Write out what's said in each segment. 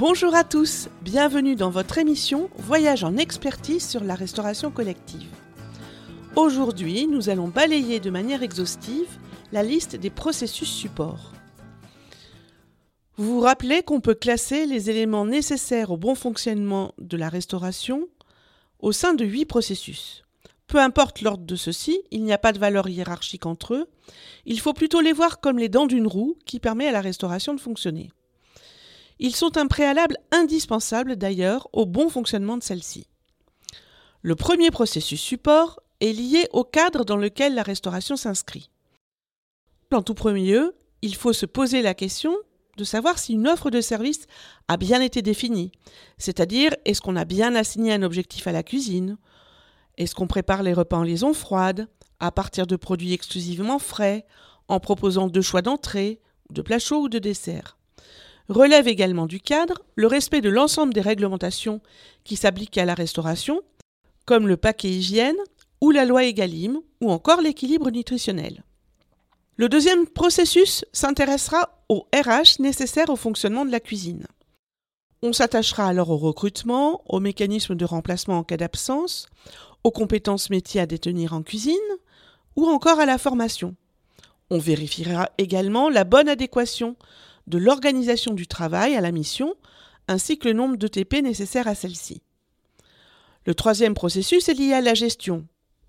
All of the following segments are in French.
Bonjour à tous, bienvenue dans votre émission Voyage en expertise sur la restauration collective. Aujourd'hui, nous allons balayer de manière exhaustive la liste des processus supports. Vous vous rappelez qu'on peut classer les éléments nécessaires au bon fonctionnement de la restauration au sein de huit processus. Peu importe l'ordre de ceux-ci, il n'y a pas de valeur hiérarchique entre eux, il faut plutôt les voir comme les dents d'une roue qui permet à la restauration de fonctionner. Ils sont un préalable indispensable d'ailleurs au bon fonctionnement de celle-ci. Le premier processus support est lié au cadre dans lequel la restauration s'inscrit. En tout premier lieu, il faut se poser la question de savoir si une offre de service a bien été définie, c'est-à-dire est-ce qu'on a bien assigné un objectif à la cuisine, est-ce qu'on prépare les repas en liaison froide, à partir de produits exclusivement frais, en proposant deux choix d'entrée, de plats chauds ou de dessert relève également du cadre le respect de l'ensemble des réglementations qui s'appliquent à la restauration, comme le paquet hygiène ou la loi Egalim, ou encore l'équilibre nutritionnel. Le deuxième processus s'intéressera au RH nécessaire au fonctionnement de la cuisine. On s'attachera alors au recrutement, aux mécanismes de remplacement en cas d'absence, aux compétences métiers à détenir en cuisine, ou encore à la formation. On vérifiera également la bonne adéquation de l'organisation du travail à la mission, ainsi que le nombre de TP nécessaires à celle-ci. Le troisième processus est lié à la gestion.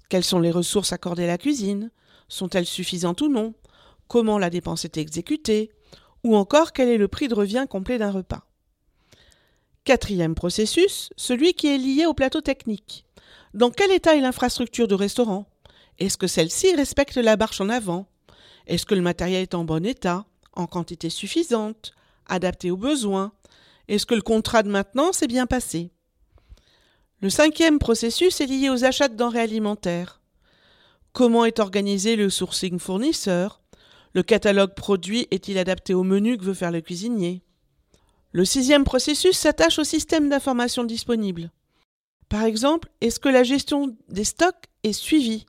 Quelles sont les ressources accordées à la cuisine? Sont-elles suffisantes ou non? Comment la dépense est exécutée? Ou encore quel est le prix de revient complet d'un repas? Quatrième processus, celui qui est lié au plateau technique. Dans quel état est l'infrastructure de restaurant? Est-ce que celle-ci respecte la marche en avant? Est-ce que le matériel est en bon état? En quantité suffisante, adapté aux besoins. Est-ce que le contrat de maintenance est bien passé? Le cinquième processus est lié aux achats de denrées alimentaires. Comment est organisé le sourcing fournisseur? Le catalogue produit est-il adapté au menu que veut faire le cuisinier? Le sixième processus s'attache au système d'information disponible. Par exemple, est-ce que la gestion des stocks est suivie?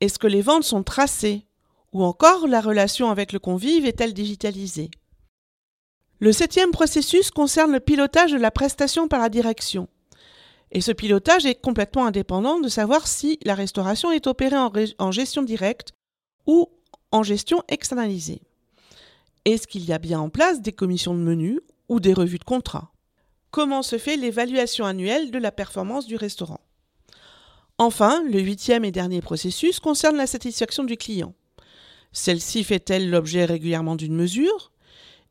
Est-ce que les ventes sont tracées? Ou encore, la relation avec le convive est-elle digitalisée? Le septième processus concerne le pilotage de la prestation par la direction. Et ce pilotage est complètement indépendant de savoir si la restauration est opérée en, gestion directe ou en gestion externalisée. Est-ce qu'il y a bien en place des commissions de menu ou des revues de contrat Comment se fait l'évaluation annuelle de la performance du restaurant? Enfin, le huitième et dernier processus concerne la satisfaction du client. Celle-ci fait-elle l'objet régulièrement d'une mesure?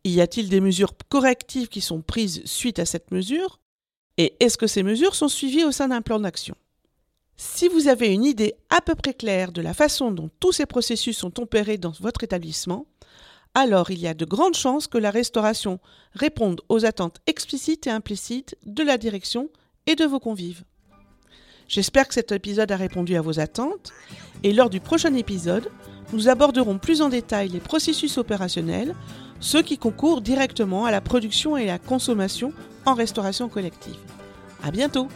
Y a-t-il des mesures correctives qui sont prises suite à cette mesure? Et est-ce que ces mesures sont suivies au sein d'un plan d'action? Si vous avez une idée à peu près claire de la façon dont tous ces processus sont opérés dans votre établissement, alors il y a de grandes chances que la restauration réponde aux attentes explicites et implicites de la direction et de vos convives. J'espère que cet épisode a répondu à vos attentes. Et lors du prochain épisode, nous aborderons plus en détail les processus opérationnels, ceux qui concourent directement à la production et la consommation en restauration collective. À bientôt!